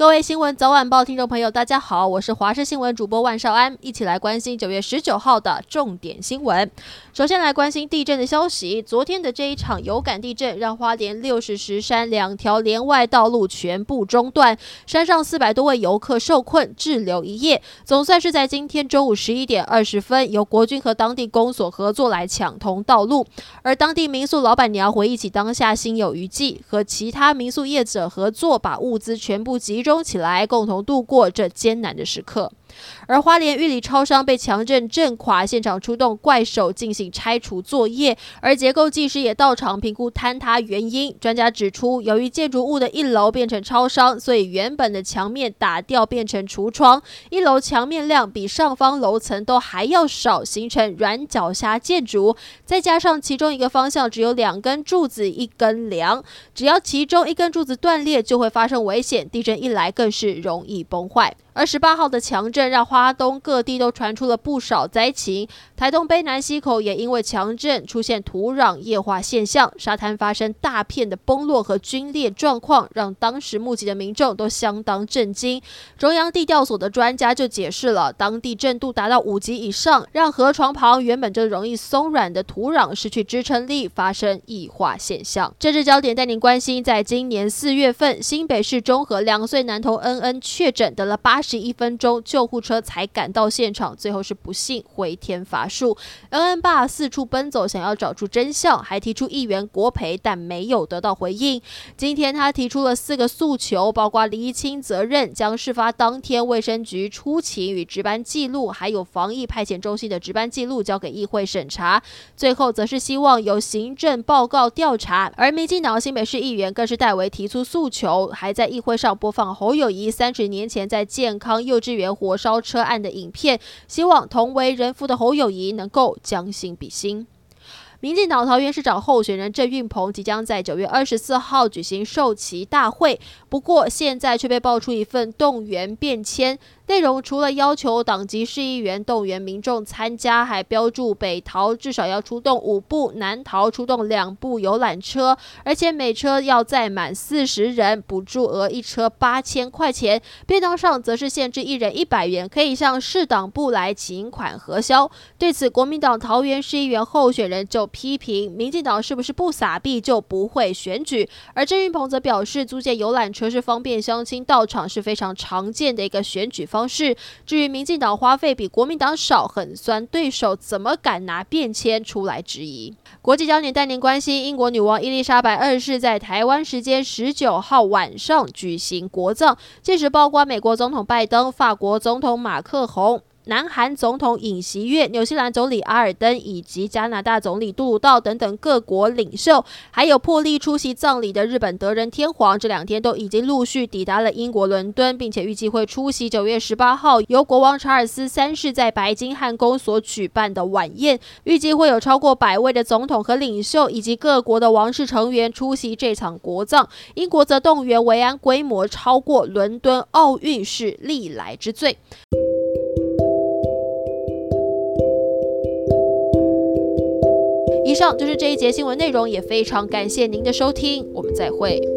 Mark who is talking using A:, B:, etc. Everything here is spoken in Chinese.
A: 各位新闻早晚报听众朋友，大家好，我是华视新闻主播万少安，一起来关心九月十九号的重点新闻。首先来关心地震的消息，昨天的这一场有感地震，让花莲六十石山两条连外道路全部中断，山上四百多位游客受困滞留一夜。总算是在今天中午十一点二十分，由国军和当地公所合作来抢通道路。而当地民宿老板娘回忆起当下心有余悸，和其他民宿业者合作，把物资全部集中。中起来，共同度过这艰难的时刻。而花莲玉里超商被强震震垮，现场出动怪手进行拆除作业，而结构技师也到场评估坍塌原因。专家指出，由于建筑物的一楼变成超商，所以原本的墙面打掉变成橱窗，一楼墙面量比上方楼层都还要少，形成软脚虾建筑。再加上其中一个方向只有两根柱子一根梁，只要其中一根柱子断裂，就会发生危险。地震一来，更是容易崩坏。而十八号的强震让花东各地都传出了不少灾情，台东卑南溪口也因为强震出现土壤液化现象，沙滩发生大片的崩落和龟裂状况，让当时目击的民众都相当震惊。中央地调所的专家就解释了，当地震度达到五级以上，让河床旁原本就容易松软的土壤失去支撑力，发生液化现象。政治焦点带您关心，在今年四月份，新北市中和两岁男童恩恩确诊得了八。十一分钟，救护车才赶到现场，最后是不幸回天乏术。恩恩爸四处奔走，想要找出真相，还提出议员国赔，但没有得到回应。今天他提出了四个诉求，包括厘清责任，将事发当天卫生局出勤与值班记录，还有防疫派遣中心的值班记录交给议会审查。最后则是希望由行政报告调查。而民进党新北市议员更是代为提出诉求，还在议会上播放侯友谊三十年前在健康幼稚园火烧车案的影片，希望同为人父的侯友谊能够将心比心。民进党桃园市长候选人郑运鹏即将在九月二十四号举行授旗大会，不过现在却被爆出一份动员便签。内容除了要求党籍市议员动员民众参加，还标注北桃至少要出动五部，南桃出动两部游览车，而且每车要载满四十人，补助额一车八千块钱。便当上则是限制一人一百元，可以向市党部来请款核销。对此，国民党桃园市议员候选人就批评，民进党是不是不撒币就不会选举？而郑运鹏则表示，租借游览车是方便乡亲到场，是非常常见的一个选举方式。至于民进党花费比国民党少，很酸对手怎么敢拿便签出来质疑？国际焦点带您关心，英国女王伊丽莎白二世在台湾时间十九号晚上举行国葬，届时包括美国总统拜登、法国总统马克宏。南韩总统尹锡悦、纽西兰总理阿尔登以及加拿大总理杜鲁道等等各国领袖，还有破例出席葬礼的日本德仁天皇，这两天都已经陆续抵达了英国伦敦，并且预计会出席九月十八号由国王查尔斯三世在白金汉宫所举办的晚宴。预计会有超过百位的总统和领袖以及各国的王室成员出席这场国葬。英国则动员维安规模超过伦敦奥运，是历来之最。以上就是这一节新闻内容，也非常感谢您的收听，我们再会。